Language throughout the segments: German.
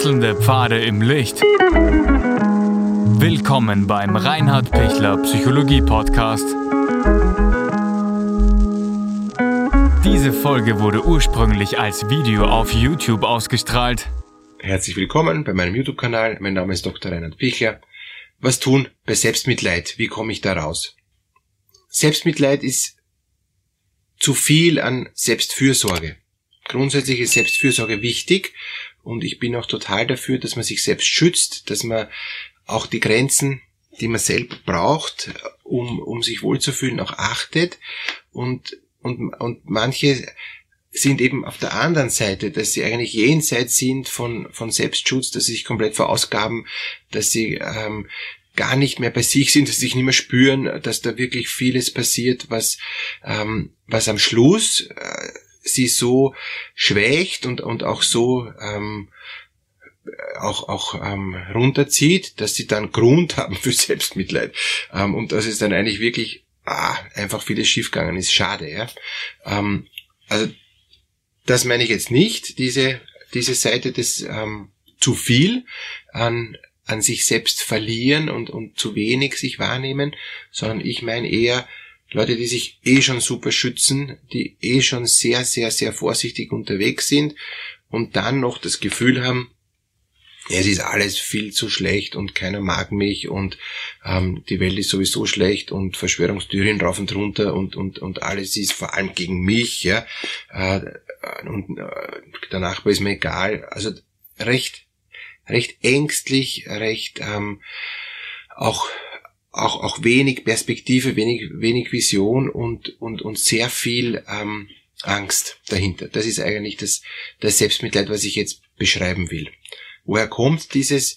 Wechselnde Pfade im Licht. Willkommen beim Reinhard Pichler Psychologie Podcast. Diese Folge wurde ursprünglich als Video auf YouTube ausgestrahlt. Herzlich willkommen bei meinem YouTube-Kanal. Mein Name ist Dr. Reinhard Pichler. Was tun bei Selbstmitleid? Wie komme ich da raus? Selbstmitleid ist zu viel an Selbstfürsorge. Grundsätzlich ist Selbstfürsorge wichtig und ich bin auch total dafür, dass man sich selbst schützt, dass man auch die Grenzen, die man selber braucht, um, um sich wohlzufühlen, auch achtet. Und, und, und manche sind eben auf der anderen Seite, dass sie eigentlich jenseits sind von, von Selbstschutz, dass sie sich komplett verausgaben, dass sie ähm, gar nicht mehr bei sich sind, dass sie sich nicht mehr spüren, dass da wirklich vieles passiert, was, ähm, was am Schluss äh, sie so schwächt und, und auch so ähm, auch, auch ähm, runterzieht, dass sie dann Grund haben für Selbstmitleid. Ähm, und dass es dann eigentlich wirklich ah, einfach vieles schiefgegangen ist. Schade, ja. Ähm, also das meine ich jetzt nicht, diese, diese Seite des ähm, zu viel an, an sich selbst verlieren und, und zu wenig sich wahrnehmen, sondern ich meine eher Leute, die sich eh schon super schützen, die eh schon sehr, sehr, sehr vorsichtig unterwegs sind und dann noch das Gefühl haben, es ist alles viel zu schlecht und keiner mag mich und ähm, die Welt ist sowieso schlecht und Verschwörungstheorien rauf und runter und, und, und alles ist vor allem gegen mich, ja. Äh, und äh, der Nachbar ist mir egal. Also recht, recht ängstlich, recht ähm, auch auch, auch wenig Perspektive, wenig, wenig Vision und, und, und sehr viel ähm, Angst dahinter. Das ist eigentlich das, das Selbstmitleid, was ich jetzt beschreiben will. Woher kommt dieses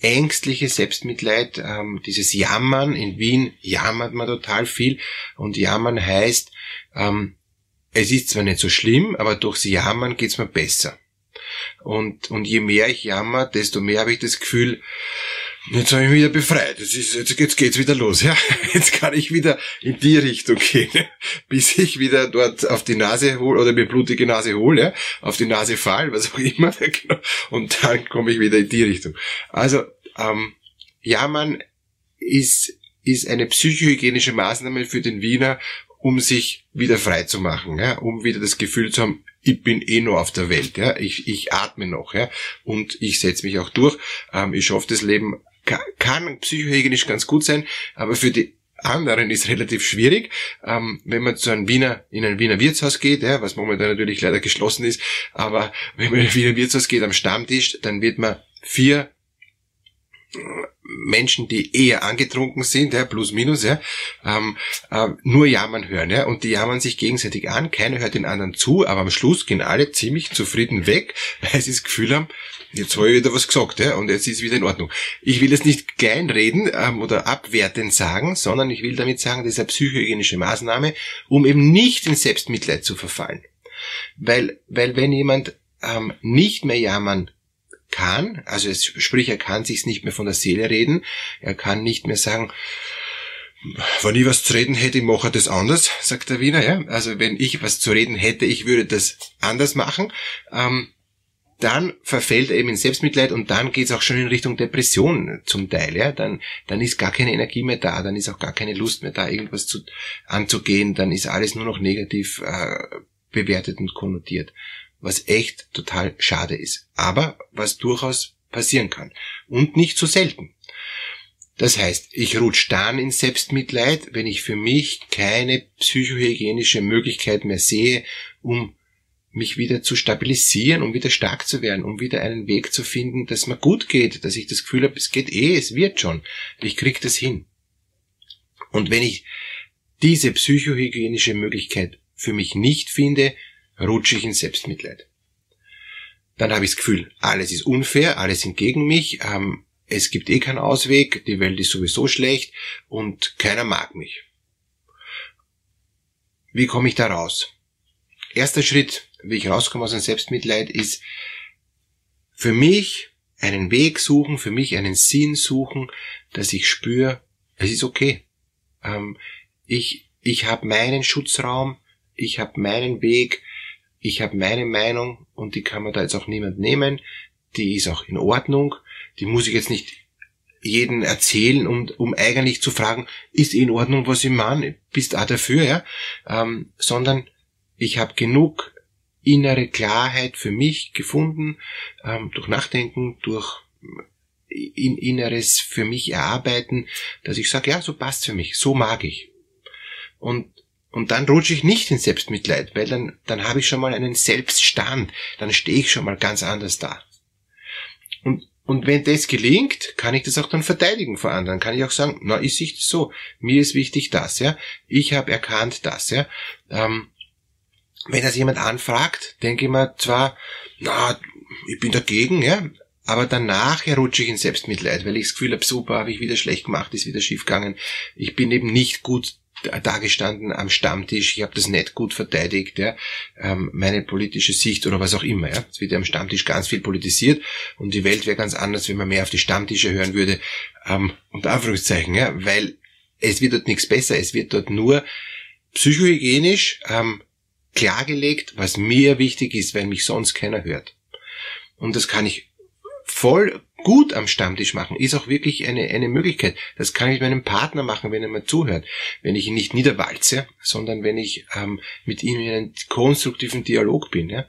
ängstliche Selbstmitleid, ähm, dieses Jammern? In Wien jammert man total viel und Jammern heißt, ähm, es ist zwar nicht so schlimm, aber durchs Jammern geht's mir besser. Und, und je mehr ich jammer, desto mehr habe ich das Gefühl, Jetzt habe ich mich wieder befreit. Jetzt, ist, jetzt, jetzt geht's wieder los. Ja? Jetzt kann ich wieder in die Richtung gehen, bis ich wieder dort auf die Nase hole oder mir blutige Nase hole, ja? auf die Nase fall, was auch immer. Genau. Und dann komme ich wieder in die Richtung. Also ähm, Jammern ist, ist eine psychohygienische Maßnahme für den Wiener, um sich wieder frei zu machen, ja? um wieder das Gefühl zu haben, ich bin eh nur auf der Welt, ja, ich, ich atme noch, ja, und ich setze mich auch durch. Ähm, ich schaffe das Leben kann psychohygienisch ganz gut sein, aber für die anderen ist relativ schwierig. Ähm, wenn man zu einem Wiener, in ein Wiener Wirtshaus geht, ja, was momentan natürlich leider geschlossen ist, aber wenn man in ein Wiener Wirtshaus geht am Stammtisch, dann wird man vier Menschen, die eher angetrunken sind, ja, plus minus, ja, ähm, äh, nur jammern hören, ja, und die jammern sich gegenseitig an, keiner hört den anderen zu, aber am Schluss gehen alle ziemlich zufrieden weg, weil sie das Gefühl haben, jetzt habe ich wieder was gesagt, ja, und jetzt ist wieder in Ordnung. Ich will es nicht kleinreden ähm, oder abwertend sagen, sondern ich will damit sagen, das ist eine psychohygienische Maßnahme, um eben nicht in Selbstmitleid zu verfallen. Weil, weil wenn jemand ähm, nicht mehr jammern kann, also es, sprich, er kann sich's nicht mehr von der Seele reden, er kann nicht mehr sagen, wenn ich was zu reden hätte, ich mache das anders, sagt der Wiener, ja. Also wenn ich was zu reden hätte, ich würde das anders machen. Ähm, dann verfällt er eben in Selbstmitleid und dann geht's auch schon in Richtung Depression zum Teil. Ja? Dann, dann ist gar keine Energie mehr da, dann ist auch gar keine Lust mehr da, irgendwas zu, anzugehen, dann ist alles nur noch negativ äh, bewertet und konnotiert was echt total schade ist, aber was durchaus passieren kann und nicht so selten. Das heißt, ich rutsche dann in Selbstmitleid, wenn ich für mich keine psychohygienische Möglichkeit mehr sehe, um mich wieder zu stabilisieren, um wieder stark zu werden, um wieder einen Weg zu finden, dass mir gut geht, dass ich das Gefühl habe, es geht eh, es wird schon, ich krieg das hin. Und wenn ich diese psychohygienische Möglichkeit für mich nicht finde, rutsche ich in Selbstmitleid. Dann habe ich das Gefühl, alles ist unfair, alles sind gegen mich, ähm, es gibt eh keinen Ausweg, die Welt ist sowieso schlecht und keiner mag mich. Wie komme ich da raus? Erster Schritt, wie ich rauskomme aus dem Selbstmitleid, ist für mich einen Weg suchen, für mich einen Sinn suchen, dass ich spüre, es ist okay. Ähm, ich ich habe meinen Schutzraum, ich habe meinen Weg, ich habe meine Meinung und die kann mir da jetzt auch niemand nehmen. die ist auch in Ordnung, die muss ich jetzt nicht jeden erzählen, um, um eigentlich zu fragen, ist in Ordnung, was ich meine, bist auch dafür, ja, ähm, sondern ich habe genug innere Klarheit für mich gefunden, ähm, durch Nachdenken, durch in, Inneres für mich erarbeiten, dass ich sage, ja, so passt für mich, so mag ich. Und und dann rutsche ich nicht in Selbstmitleid, weil dann, dann habe ich schon mal einen Selbststand, dann stehe ich schon mal ganz anders da. Und, und wenn das gelingt, kann ich das auch dann verteidigen vor anderen. Kann ich auch sagen, na, ich sehe das so, mir ist wichtig das, ja. Ich habe erkannt das, ja. Ähm, wenn das jemand anfragt, denke ich mir zwar, na, ich bin dagegen, ja, aber danach rutsche ich in Selbstmitleid, weil ich das Gefühl habe, super, habe ich wieder schlecht gemacht, ist wieder schief gegangen. Ich bin eben nicht gut dagestanden am Stammtisch, ich habe das nicht gut verteidigt, ja, ähm, meine politische Sicht oder was auch immer. Ja. Es wird ja am Stammtisch ganz viel politisiert und die Welt wäre ganz anders, wenn man mehr auf die Stammtische hören würde, ähm, unter Anführungszeichen, ja, weil es wird dort nichts besser, es wird dort nur psychohygienisch ähm, klargelegt, was mir wichtig ist, wenn mich sonst keiner hört. Und das kann ich voll gut am Stammtisch machen, ist auch wirklich eine, eine Möglichkeit. Das kann ich meinem Partner machen, wenn er mir zuhört. Wenn ich ihn nicht niederwalze, sondern wenn ich ähm, mit ihm in einem konstruktiven Dialog bin. Ja?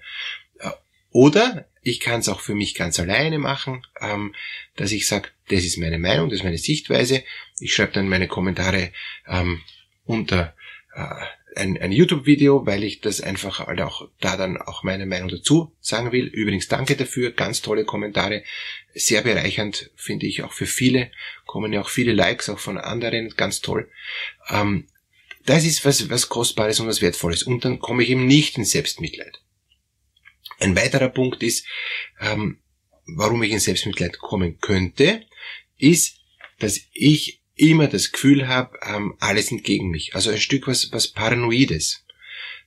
Oder ich kann es auch für mich ganz alleine machen, ähm, dass ich sage, das ist meine Meinung, das ist meine Sichtweise. Ich schreibe dann meine Kommentare ähm, unter äh, ein, ein YouTube-Video, weil ich das einfach halt auch da dann auch meine Meinung dazu sagen will. Übrigens danke dafür, ganz tolle Kommentare, sehr bereichernd finde ich auch für viele, kommen ja auch viele Likes auch von anderen, ganz toll. Ähm, das ist was, was Kostbares und was Wertvolles und dann komme ich eben nicht in Selbstmitleid. Ein weiterer Punkt ist, ähm, warum ich in Selbstmitleid kommen könnte, ist, dass ich immer das Gefühl habe, ähm, alles sind gegen mich. Also ein Stück was, was Paranoides,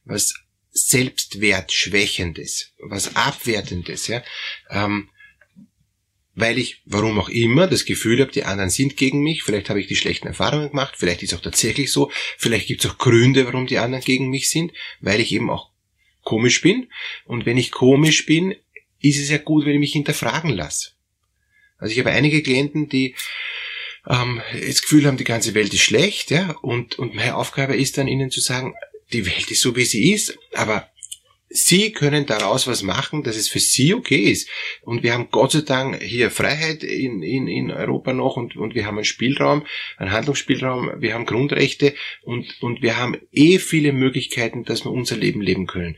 was Selbstwertschwächendes, was Abwertendes, ja. Ähm, weil ich, warum auch immer, das Gefühl habe, die anderen sind gegen mich, vielleicht habe ich die schlechten Erfahrungen gemacht, vielleicht ist es auch tatsächlich so, vielleicht gibt es auch Gründe, warum die anderen gegen mich sind, weil ich eben auch komisch bin. Und wenn ich komisch bin, ist es ja gut, wenn ich mich hinterfragen lasse. Also ich habe einige Klienten, die ähm, das Gefühl haben, die ganze Welt ist schlecht, ja, und, und meine Aufgabe ist dann ihnen zu sagen, die Welt ist so, wie sie ist, aber Sie können daraus was machen, dass es für Sie okay ist. Und wir haben Gott sei Dank hier Freiheit in, in, in Europa noch und, und wir haben einen Spielraum, einen Handlungsspielraum, wir haben Grundrechte und, und wir haben eh viele Möglichkeiten, dass wir unser Leben leben können.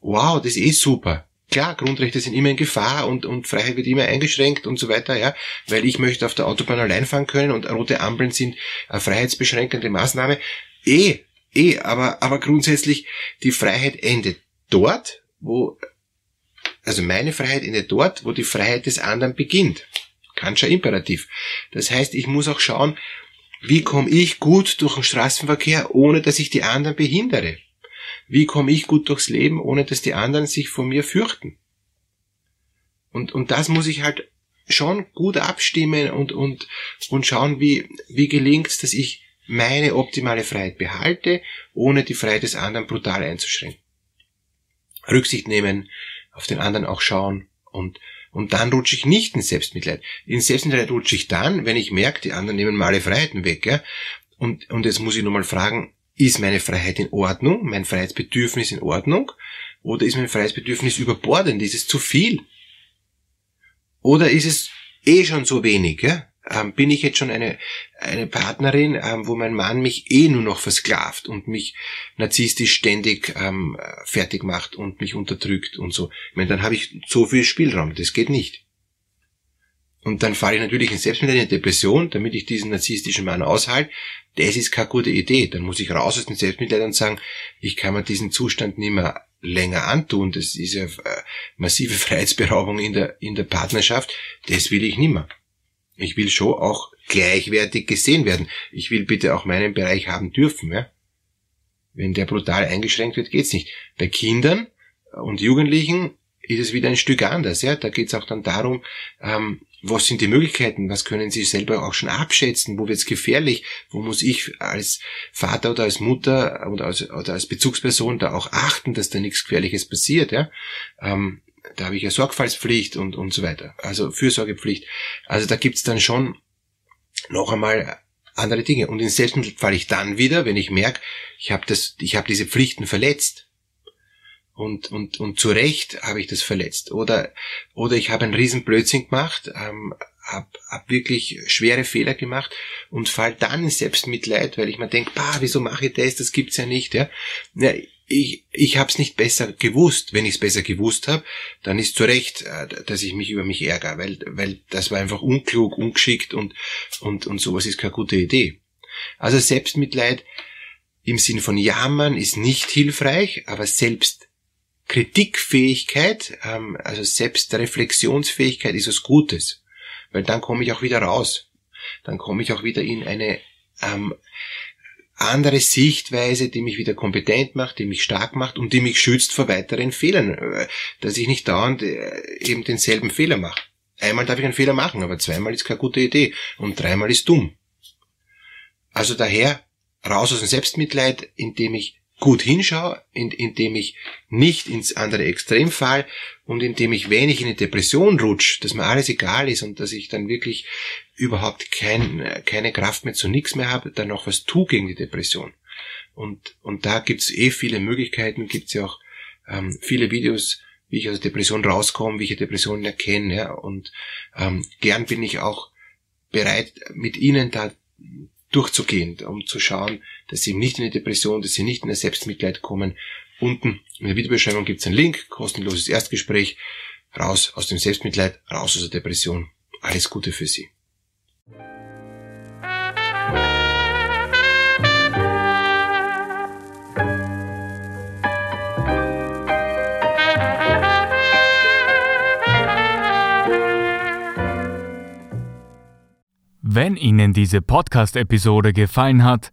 Wow, das ist eh super. Klar, Grundrechte sind immer in Gefahr und, und Freiheit wird immer eingeschränkt und so weiter, ja, weil ich möchte auf der Autobahn allein fahren können und rote Ampeln sind eine freiheitsbeschränkende Maßnahme. Eh, eh, aber, aber grundsätzlich die Freiheit endet dort, wo, also meine Freiheit endet dort, wo die Freiheit des anderen beginnt. Kantscher Imperativ. Das heißt, ich muss auch schauen, wie komme ich gut durch den Straßenverkehr, ohne dass ich die anderen behindere? Wie komme ich gut durchs Leben, ohne dass die anderen sich vor mir fürchten? Und, und das muss ich halt schon gut abstimmen und, und, und schauen, wie, wie gelingt es, dass ich meine optimale Freiheit behalte, ohne die Freiheit des anderen brutal einzuschränken. Rücksicht nehmen, auf den anderen auch schauen und und dann rutsche ich nicht in Selbstmitleid. In Selbstmitleid rutsche ich dann, wenn ich merke, die anderen nehmen mal alle Freiheiten weg. Ja? Und, und jetzt muss ich nochmal fragen, ist meine Freiheit in Ordnung, mein Freiheitsbedürfnis in Ordnung? Oder ist mein Freiheitsbedürfnis überbordend? Ist es zu viel? Oder ist es eh schon so wenig? Ja? Ähm, bin ich jetzt schon eine, eine Partnerin, ähm, wo mein Mann mich eh nur noch versklavt und mich narzisstisch ständig ähm, fertig macht und mich unterdrückt und so. Ich meine, dann habe ich so viel Spielraum, das geht nicht. Und dann falle ich natürlich in Selbstmitleid in Depression, damit ich diesen narzisstischen Mann aushalte. Das ist keine gute Idee. Dann muss ich raus aus dem Selbstmitleid und sagen, ich kann mir diesen Zustand nicht mehr länger antun. Das ist ja äh, massive Freiheitsberaubung in der, in der Partnerschaft. Das will ich nicht mehr. Ich will schon auch gleichwertig gesehen werden. Ich will bitte auch meinen Bereich haben dürfen. Ja? Wenn der brutal eingeschränkt wird, geht's nicht. Bei Kindern und Jugendlichen ist es wieder ein Stück anders. Ja? Da geht's auch dann darum, ähm, was sind die Möglichkeiten, was können Sie selber auch schon abschätzen, wo wird's gefährlich, wo muss ich als Vater oder als Mutter oder als, oder als Bezugsperson da auch achten, dass da nichts Gefährliches passiert. Ja? Ähm, da habe ich ja Sorgfaltspflicht und, und so weiter. Also Fürsorgepflicht. Also da gibt's dann schon noch einmal andere Dinge. Und in Selbstmitleid falle ich dann wieder, wenn ich merke, ich habe das, ich habe diese Pflichten verletzt. Und, und, und zu Recht habe ich das verletzt. Oder, oder ich habe einen riesen Blödsinn gemacht, ähm, habe hab wirklich schwere Fehler gemacht und fall dann in Selbstmitleid, weil ich mir denke, bah, wieso mache ich das? Das gibt's ja nicht. Ja? ja ich, ich habe es nicht besser gewusst. Wenn ich es besser gewusst habe, dann ist zu Recht, äh, dass ich mich über mich ärgere, weil, weil das war einfach unklug, ungeschickt und, und, und sowas ist keine gute Idee. Also Selbstmitleid im Sinn von Jammern ist nicht hilfreich, aber selbst Kritikfähigkeit, ähm, also Selbstreflexionsfähigkeit ist was Gutes, weil dann komme ich auch wieder raus. Dann komme ich auch wieder in eine ähm, andere Sichtweise, die mich wieder kompetent macht, die mich stark macht und die mich schützt vor weiteren Fehlern, äh, dass ich nicht dauernd äh, eben denselben Fehler mache. Einmal darf ich einen Fehler machen, aber zweimal ist keine gute Idee und dreimal ist dumm. Also daher raus aus dem Selbstmitleid, indem ich gut hinschaue, indem ich nicht ins andere Extrem fall und indem ich, wenn ich in eine Depression rutsche, dass mir alles egal ist und dass ich dann wirklich überhaupt kein, keine Kraft mehr zu nichts mehr habe, dann noch was tu gegen die Depression. Und, und da gibt's eh viele Möglichkeiten, gibt's ja auch ähm, viele Videos, wie ich aus Depression rauskomme, wie ich Depressionen erkenne. Ja, und ähm, gern bin ich auch bereit, mit Ihnen da durchzugehen, um zu schauen, dass Sie nicht in eine Depression, dass Sie nicht in ein Selbstmitleid kommen. Unten in der Videobeschreibung gibt's einen Link, kostenloses Erstgespräch, raus aus dem Selbstmitleid, raus aus der Depression. Alles Gute für Sie. Wenn Ihnen diese Podcast-Episode gefallen hat,